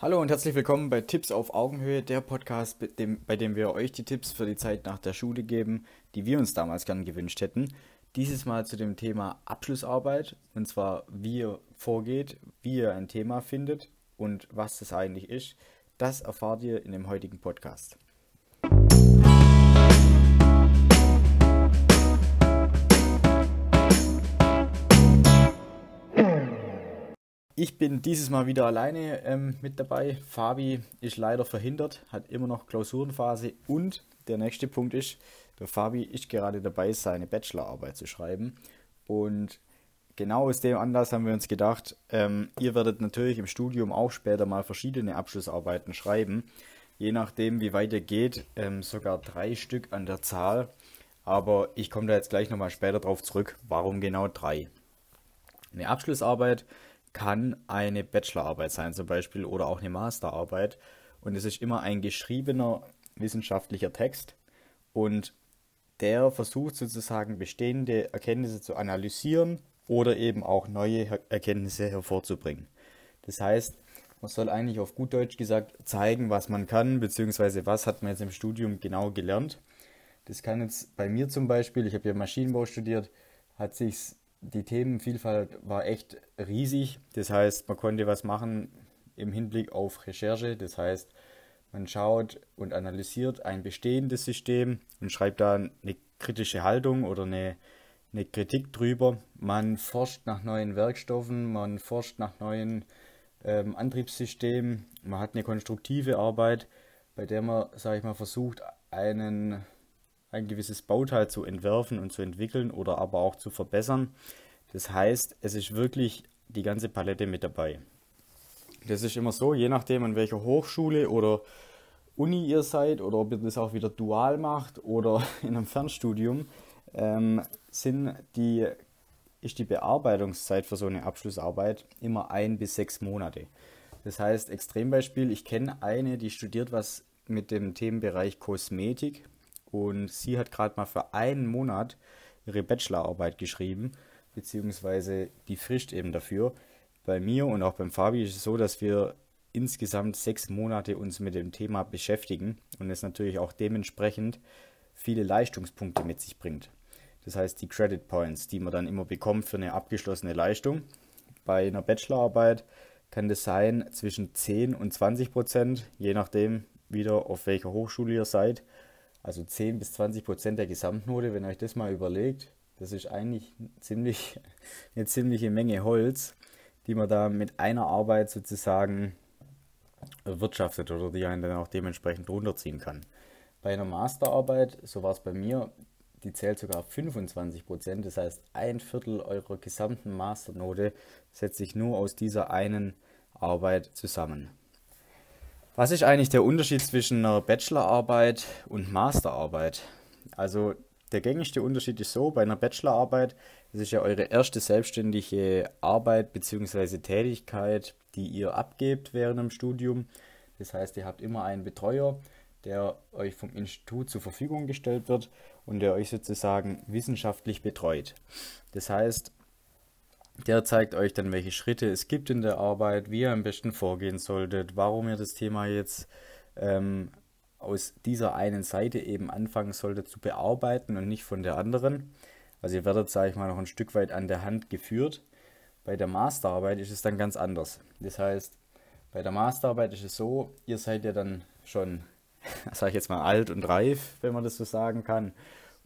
Hallo und herzlich willkommen bei Tipps auf Augenhöhe, der Podcast, bei dem, wir euch die Tipps für die Zeit nach der Schule geben, die wir uns damals gern gewünscht hätten. Dieses Mal zu dem Thema Abschlussarbeit und zwar wie ihr vorgeht, wie ihr ein Thema findet und was das eigentlich ist. Das erfahrt ihr in dem heutigen Podcast. Ich bin dieses Mal wieder alleine ähm, mit dabei. Fabi ist leider verhindert, hat immer noch Klausurenphase und der nächste Punkt ist, der Fabi ist gerade dabei, seine Bachelorarbeit zu schreiben. Und genau aus dem Anlass haben wir uns gedacht, ähm, ihr werdet natürlich im Studium auch später mal verschiedene Abschlussarbeiten schreiben. Je nachdem, wie weit ihr geht, ähm, sogar drei Stück an der Zahl. Aber ich komme da jetzt gleich nochmal später drauf zurück, warum genau drei. Eine Abschlussarbeit kann eine Bachelorarbeit sein zum Beispiel oder auch eine Masterarbeit. Und es ist immer ein geschriebener wissenschaftlicher Text und der versucht sozusagen bestehende Erkenntnisse zu analysieren oder eben auch neue Erkenntnisse hervorzubringen. Das heißt, man soll eigentlich auf gut Deutsch gesagt zeigen, was man kann, beziehungsweise was hat man jetzt im Studium genau gelernt. Das kann jetzt bei mir zum Beispiel, ich habe ja Maschinenbau studiert, hat sich die Themenvielfalt war echt riesig. Das heißt, man konnte was machen im Hinblick auf Recherche. Das heißt, man schaut und analysiert ein bestehendes System und schreibt da eine kritische Haltung oder eine, eine Kritik drüber. Man forscht nach neuen Werkstoffen, man forscht nach neuen ähm, Antriebssystemen. Man hat eine konstruktive Arbeit, bei der man, sage ich mal, versucht, einen ein gewisses Bauteil zu entwerfen und zu entwickeln oder aber auch zu verbessern. Das heißt, es ist wirklich die ganze Palette mit dabei. Das ist immer so, je nachdem an welcher Hochschule oder Uni ihr seid oder ob ihr das auch wieder dual macht oder in einem Fernstudium, ähm, sind die, ist die Bearbeitungszeit für so eine Abschlussarbeit immer ein bis sechs Monate. Das heißt, Extrembeispiel, ich kenne eine, die studiert was mit dem Themenbereich Kosmetik und sie hat gerade mal für einen Monat ihre Bachelorarbeit geschrieben, beziehungsweise die Frist eben dafür. Bei mir und auch beim Fabi ist es so, dass wir insgesamt sechs Monate uns mit dem Thema beschäftigen und es natürlich auch dementsprechend viele Leistungspunkte mit sich bringt. Das heißt, die Credit Points, die man dann immer bekommt für eine abgeschlossene Leistung. Bei einer Bachelorarbeit kann das sein zwischen 10 und 20 Prozent, je nachdem wieder auf welcher Hochschule ihr seid. Also 10 bis 20 Prozent der Gesamtnote, wenn ihr euch das mal überlegt, das ist eigentlich ziemlich, eine ziemliche Menge Holz, die man da mit einer Arbeit sozusagen wirtschaftet oder die einen dann auch dementsprechend runterziehen kann. Bei einer Masterarbeit, so war es bei mir, die zählt sogar 25 Prozent, das heißt ein Viertel eurer gesamten Masternote setzt sich nur aus dieser einen Arbeit zusammen. Was ist eigentlich der Unterschied zwischen einer Bachelorarbeit und Masterarbeit? Also der gängigste Unterschied ist so, bei einer Bachelorarbeit, das ist ja eure erste selbstständige Arbeit bzw. Tätigkeit, die ihr abgebt während dem Studium. Das heißt, ihr habt immer einen Betreuer, der euch vom Institut zur Verfügung gestellt wird und der euch sozusagen wissenschaftlich betreut. Das heißt, der zeigt euch dann, welche Schritte es gibt in der Arbeit, wie ihr am besten vorgehen solltet, warum ihr das Thema jetzt ähm, aus dieser einen Seite eben anfangen solltet zu bearbeiten und nicht von der anderen. Also ihr werdet, sage ich mal, noch ein Stück weit an der Hand geführt. Bei der Masterarbeit ist es dann ganz anders. Das heißt, bei der Masterarbeit ist es so, ihr seid ja dann schon, sage ich jetzt mal, alt und reif, wenn man das so sagen kann,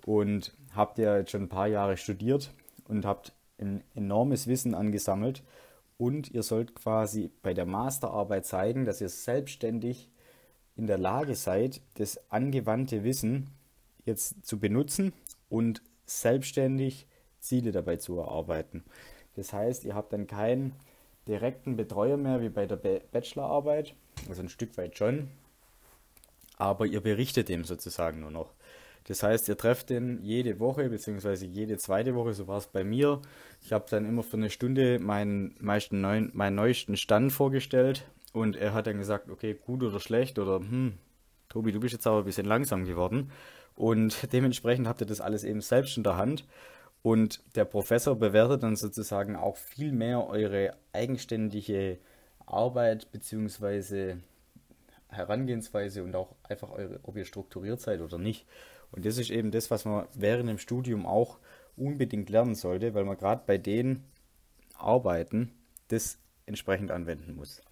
und habt ja jetzt schon ein paar Jahre studiert und habt ein enormes Wissen angesammelt und ihr sollt quasi bei der Masterarbeit zeigen, dass ihr selbstständig in der Lage seid, das angewandte Wissen jetzt zu benutzen und selbstständig Ziele dabei zu erarbeiten. Das heißt, ihr habt dann keinen direkten Betreuer mehr wie bei der Bachelorarbeit, also ein Stück weit schon, aber ihr berichtet dem sozusagen nur noch. Das heißt, ihr trefft den jede Woche bzw. jede zweite Woche, so war es bei mir. Ich habe dann immer für eine Stunde meinen, meisten neuen, meinen neuesten Stand vorgestellt und er hat dann gesagt, okay, gut oder schlecht oder hm, Tobi, du bist jetzt aber ein bisschen langsam geworden. Und dementsprechend habt ihr das alles eben selbst in der Hand. Und der Professor bewertet dann sozusagen auch viel mehr eure eigenständige Arbeit bzw. Herangehensweise und auch einfach eure, ob ihr strukturiert seid oder nicht. Und das ist eben das, was man während dem Studium auch unbedingt lernen sollte, weil man gerade bei den Arbeiten das entsprechend anwenden muss.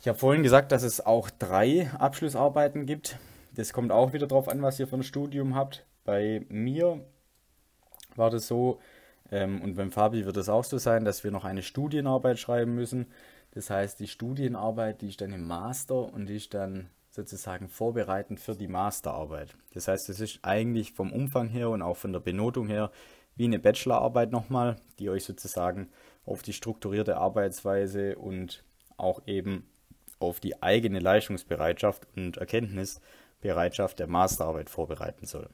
Ich habe vorhin gesagt, dass es auch drei Abschlussarbeiten gibt. Das kommt auch wieder darauf an, was ihr für ein Studium habt. Bei mir war das so, ähm, und beim Fabi wird es auch so sein, dass wir noch eine Studienarbeit schreiben müssen. Das heißt, die Studienarbeit, die ist dann im Master und die ist dann sozusagen vorbereitend für die Masterarbeit. Das heißt, es ist eigentlich vom Umfang her und auch von der Benotung her wie eine Bachelorarbeit nochmal, die euch sozusagen auf die strukturierte Arbeitsweise und auch eben auf die eigene Leistungsbereitschaft und Erkenntnisbereitschaft der Masterarbeit vorbereiten soll.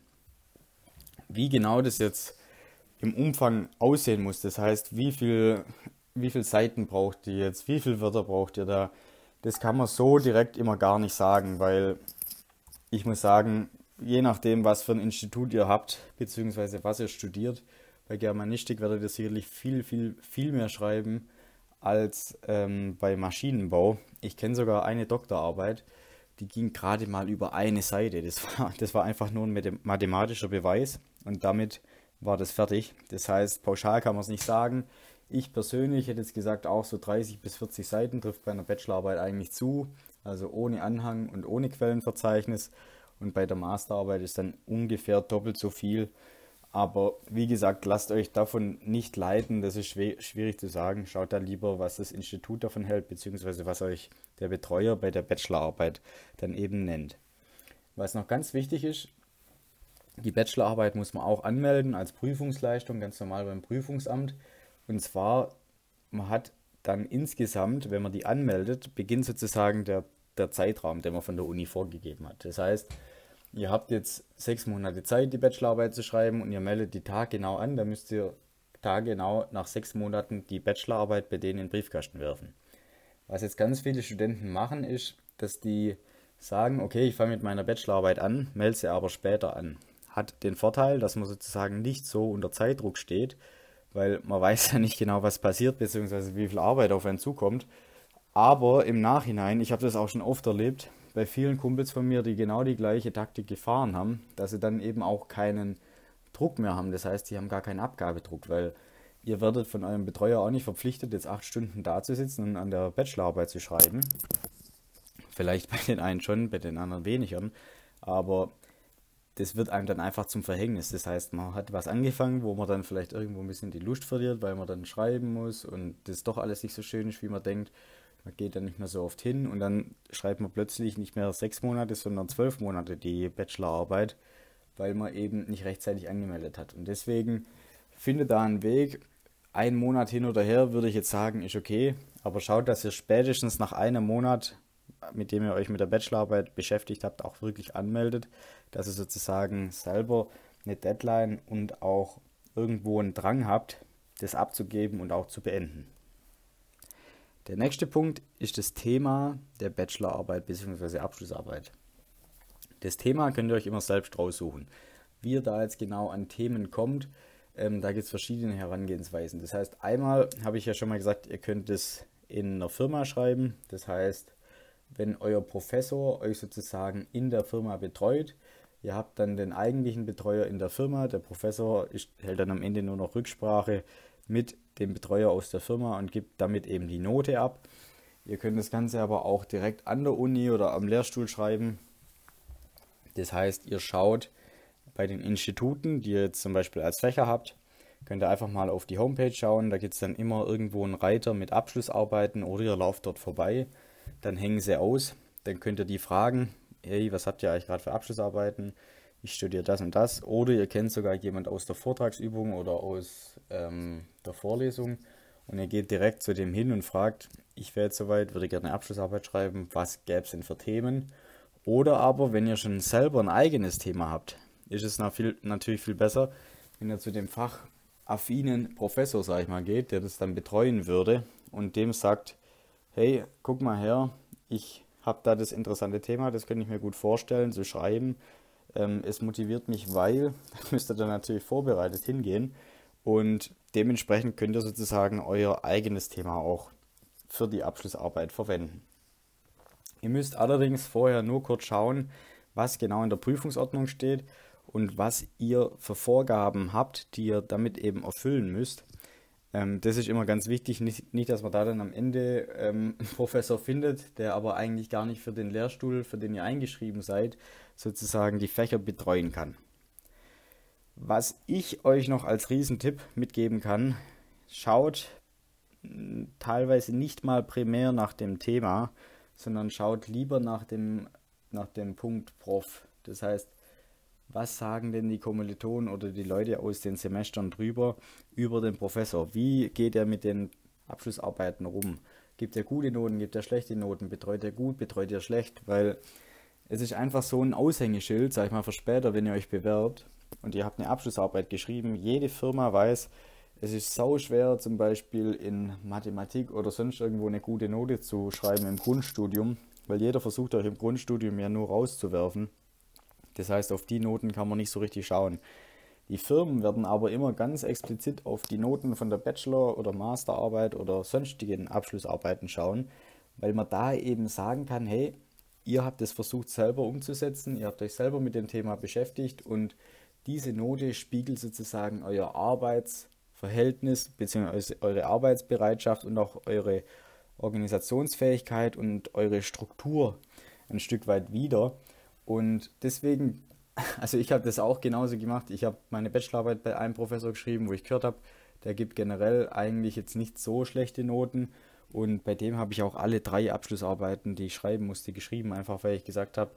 Wie genau das jetzt im Umfang aussehen muss, das heißt, wie viel, wie viel Seiten braucht ihr jetzt, wie viele Wörter braucht ihr da, das kann man so direkt immer gar nicht sagen, weil ich muss sagen, je nachdem, was für ein Institut ihr habt, beziehungsweise was ihr studiert, bei Germanistik werdet ihr sicherlich viel, viel, viel mehr schreiben als ähm, bei Maschinenbau. Ich kenne sogar eine Doktorarbeit, die ging gerade mal über eine Seite. Das war, das war einfach nur ein mathematischer Beweis und damit war das fertig. Das heißt, pauschal kann man es nicht sagen. Ich persönlich hätte jetzt gesagt, auch so 30 bis 40 Seiten trifft bei einer Bachelorarbeit eigentlich zu, also ohne Anhang und ohne Quellenverzeichnis. Und bei der Masterarbeit ist dann ungefähr doppelt so viel. Aber wie gesagt, lasst euch davon nicht leiten, das ist schwierig zu sagen. Schaut da lieber, was das Institut davon hält, beziehungsweise was euch der Betreuer bei der Bachelorarbeit dann eben nennt. Was noch ganz wichtig ist, die Bachelorarbeit muss man auch anmelden als Prüfungsleistung, ganz normal beim Prüfungsamt. Und zwar, man hat dann insgesamt, wenn man die anmeldet, beginnt sozusagen der, der Zeitraum, den man von der Uni vorgegeben hat. Das heißt, ihr habt jetzt sechs Monate Zeit, die Bachelorarbeit zu schreiben und ihr meldet die Tag genau an, dann müsst ihr taggenau nach sechs Monaten die Bachelorarbeit bei denen in den Briefkasten werfen. Was jetzt ganz viele Studenten machen, ist, dass die sagen, okay, ich fange mit meiner Bachelorarbeit an, melde sie aber später an. Hat den Vorteil, dass man sozusagen nicht so unter Zeitdruck steht, weil man weiß ja nicht genau, was passiert, beziehungsweise wie viel Arbeit auf einen zukommt. Aber im Nachhinein, ich habe das auch schon oft erlebt, bei vielen Kumpels von mir, die genau die gleiche Taktik gefahren haben, dass sie dann eben auch keinen Druck mehr haben. Das heißt, sie haben gar keinen Abgabedruck, weil ihr werdet von eurem Betreuer auch nicht verpflichtet, jetzt acht Stunden da zu sitzen und an der Bachelorarbeit zu schreiben. Vielleicht bei den einen schon, bei den anderen weniger. Aber das wird einem dann einfach zum Verhängnis. Das heißt, man hat was angefangen, wo man dann vielleicht irgendwo ein bisschen die Lust verliert, weil man dann schreiben muss und das doch alles nicht so schön ist, wie man denkt. Man geht dann nicht mehr so oft hin und dann schreibt man plötzlich nicht mehr sechs Monate, sondern zwölf Monate die Bachelorarbeit, weil man eben nicht rechtzeitig angemeldet hat. Und deswegen findet da einen Weg. Ein Monat hin oder her würde ich jetzt sagen, ist okay, aber schaut, dass ihr spätestens nach einem Monat mit dem ihr euch mit der Bachelorarbeit beschäftigt habt, auch wirklich anmeldet, dass ihr sozusagen selber eine Deadline und auch irgendwo einen Drang habt, das abzugeben und auch zu beenden. Der nächste Punkt ist das Thema der Bachelorarbeit bzw. Abschlussarbeit. Das Thema könnt ihr euch immer selbst raussuchen. Wie ihr da jetzt genau an Themen kommt, ähm, da gibt es verschiedene Herangehensweisen. Das heißt, einmal habe ich ja schon mal gesagt, ihr könnt es in einer Firma schreiben. Das heißt, wenn euer Professor euch sozusagen in der Firma betreut. Ihr habt dann den eigentlichen Betreuer in der Firma. Der Professor hält dann am Ende nur noch Rücksprache mit dem Betreuer aus der Firma und gibt damit eben die Note ab. Ihr könnt das Ganze aber auch direkt an der Uni oder am Lehrstuhl schreiben. Das heißt, ihr schaut bei den Instituten, die ihr jetzt zum Beispiel als Fächer habt, könnt ihr einfach mal auf die Homepage schauen. Da gibt es dann immer irgendwo einen Reiter mit Abschlussarbeiten oder ihr lauft dort vorbei dann hängen sie aus. Dann könnt ihr die fragen, hey, was habt ihr eigentlich gerade für Abschlussarbeiten? Ich studiere das und das. Oder ihr kennt sogar jemand aus der Vortragsübung oder aus ähm, der Vorlesung und ihr geht direkt zu dem hin und fragt, ich wäre jetzt soweit, würde gerne eine Abschlussarbeit schreiben, was gäbe es denn für Themen? Oder aber, wenn ihr schon selber ein eigenes Thema habt, ist es natürlich viel besser, wenn ihr zu dem fachaffinen Professor, sag ich mal, geht, der das dann betreuen würde und dem sagt, hey, guck mal her, ich habe da das interessante Thema, das könnte ich mir gut vorstellen zu schreiben. Ähm, es motiviert mich, weil, da müsst ihr dann natürlich vorbereitet hingehen und dementsprechend könnt ihr sozusagen euer eigenes Thema auch für die Abschlussarbeit verwenden. Ihr müsst allerdings vorher nur kurz schauen, was genau in der Prüfungsordnung steht und was ihr für Vorgaben habt, die ihr damit eben erfüllen müsst. Ähm, das ist immer ganz wichtig, nicht, nicht, dass man da dann am Ende ähm, einen Professor findet, der aber eigentlich gar nicht für den Lehrstuhl, für den ihr eingeschrieben seid, sozusagen die Fächer betreuen kann. Was ich euch noch als Riesentipp mitgeben kann, schaut teilweise nicht mal primär nach dem Thema, sondern schaut lieber nach dem, nach dem Punkt Prof. Das heißt, was sagen denn die Kommilitonen oder die Leute aus den Semestern drüber über den Professor? Wie geht er mit den Abschlussarbeiten rum? Gibt er gute Noten, gibt er schlechte Noten, betreut er gut, betreut er schlecht? Weil es ist einfach so ein Aushängeschild, sag ich mal, für später, wenn ihr euch bewerbt und ihr habt eine Abschlussarbeit geschrieben. Jede Firma weiß, es ist sau schwer, zum Beispiel in Mathematik oder sonst irgendwo eine gute Note zu schreiben im Grundstudium, weil jeder versucht euch im Grundstudium ja nur rauszuwerfen. Das heißt, auf die Noten kann man nicht so richtig schauen. Die Firmen werden aber immer ganz explizit auf die Noten von der Bachelor- oder Masterarbeit oder sonstigen Abschlussarbeiten schauen, weil man da eben sagen kann, hey, ihr habt es versucht selber umzusetzen, ihr habt euch selber mit dem Thema beschäftigt und diese Note spiegelt sozusagen euer Arbeits- Verhältnis bzw. eure Arbeitsbereitschaft und auch eure Organisationsfähigkeit und eure Struktur ein Stück weit wieder. Und deswegen, also ich habe das auch genauso gemacht. Ich habe meine Bachelorarbeit bei einem Professor geschrieben, wo ich gehört habe, der gibt generell eigentlich jetzt nicht so schlechte Noten. Und bei dem habe ich auch alle drei Abschlussarbeiten, die ich schreiben musste, geschrieben, einfach weil ich gesagt habe,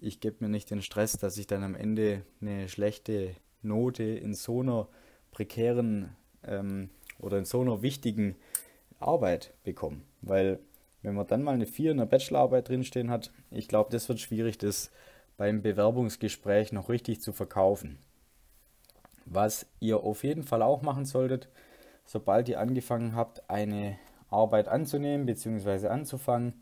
ich gebe mir nicht den Stress, dass ich dann am Ende eine schlechte Note in so einer prekären ähm, oder in so einer wichtigen Arbeit bekommen. Weil wenn man dann mal eine 4 in der Bachelorarbeit drinstehen hat, ich glaube, das wird schwierig, das beim Bewerbungsgespräch noch richtig zu verkaufen. Was ihr auf jeden Fall auch machen solltet, sobald ihr angefangen habt, eine Arbeit anzunehmen bzw. anzufangen,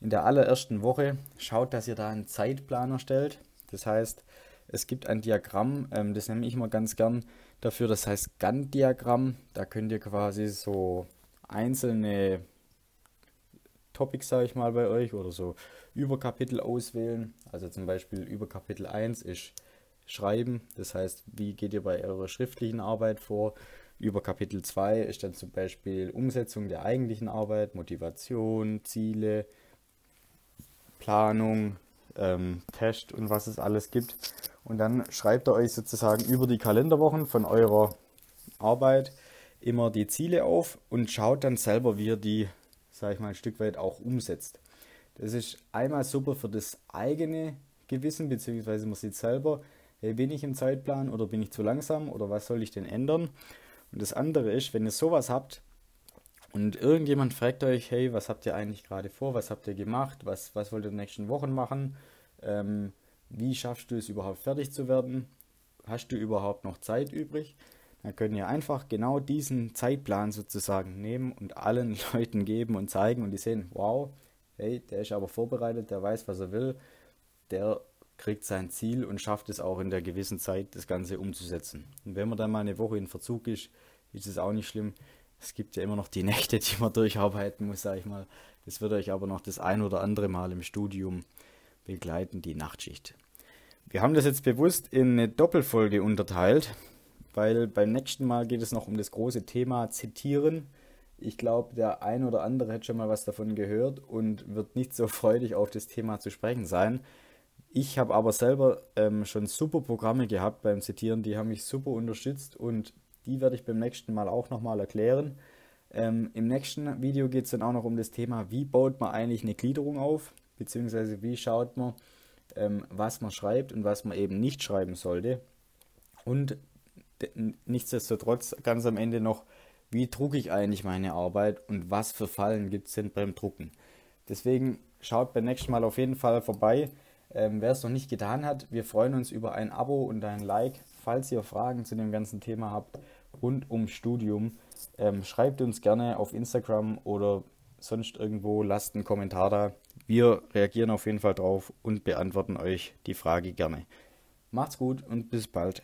in der allerersten Woche schaut, dass ihr da einen Zeitplan erstellt. Das heißt, es gibt ein Diagramm, ähm, das nehme ich mal ganz gern dafür, das heißt Gantt-Diagramm. Da könnt ihr quasi so einzelne Topics, sage ich mal, bei euch oder so Überkapitel auswählen. Also zum Beispiel Überkapitel 1 ist Schreiben, das heißt, wie geht ihr bei eurer schriftlichen Arbeit vor? Über Kapitel 2 ist dann zum Beispiel Umsetzung der eigentlichen Arbeit, Motivation, Ziele, Planung, ähm, Test und was es alles gibt. Und dann schreibt ihr euch sozusagen über die Kalenderwochen von eurer Arbeit immer die Ziele auf und schaut dann selber, wie ihr die, sage ich mal, ein Stück weit auch umsetzt. Das ist einmal super für das eigene Gewissen, beziehungsweise man sieht selber, hey, bin ich im Zeitplan oder bin ich zu langsam oder was soll ich denn ändern? Und das andere ist, wenn ihr sowas habt und irgendjemand fragt euch, hey, was habt ihr eigentlich gerade vor, was habt ihr gemacht, was, was wollt ihr in den nächsten Wochen machen, ähm, wie schaffst du es überhaupt fertig zu werden? Hast du überhaupt noch Zeit übrig? Dann können ihr einfach genau diesen Zeitplan sozusagen nehmen und allen Leuten geben und zeigen und die sehen, wow, hey, der ist aber vorbereitet, der weiß, was er will, der kriegt sein Ziel und schafft es auch in der gewissen Zeit, das Ganze umzusetzen. Und wenn man dann mal eine Woche in Verzug ist, ist es auch nicht schlimm. Es gibt ja immer noch die Nächte, die man durcharbeiten muss, sage ich mal. Das wird euch aber noch das ein oder andere Mal im Studium begleiten, die Nachtschicht. Wir haben das jetzt bewusst in eine Doppelfolge unterteilt, weil beim nächsten Mal geht es noch um das große Thema Zitieren. Ich glaube, der ein oder andere hat schon mal was davon gehört und wird nicht so freudig auf das Thema zu sprechen sein. Ich habe aber selber ähm, schon super Programme gehabt beim Zitieren, die haben mich super unterstützt und die werde ich beim nächsten Mal auch nochmal erklären. Ähm, Im nächsten Video geht es dann auch noch um das Thema, wie baut man eigentlich eine Gliederung auf beziehungsweise wie schaut man, ähm, was man schreibt und was man eben nicht schreiben sollte. Und nichtsdestotrotz ganz am Ende noch, wie drucke ich eigentlich meine Arbeit und was für Fallen gibt es denn beim Drucken. Deswegen schaut beim nächsten Mal auf jeden Fall vorbei. Ähm, Wer es noch nicht getan hat, wir freuen uns über ein Abo und ein Like. Falls ihr Fragen zu dem ganzen Thema habt rund ums Studium, ähm, schreibt uns gerne auf Instagram oder sonst irgendwo, lasst einen Kommentar da. Wir reagieren auf jeden Fall drauf und beantworten euch die Frage gerne. Macht's gut und bis bald.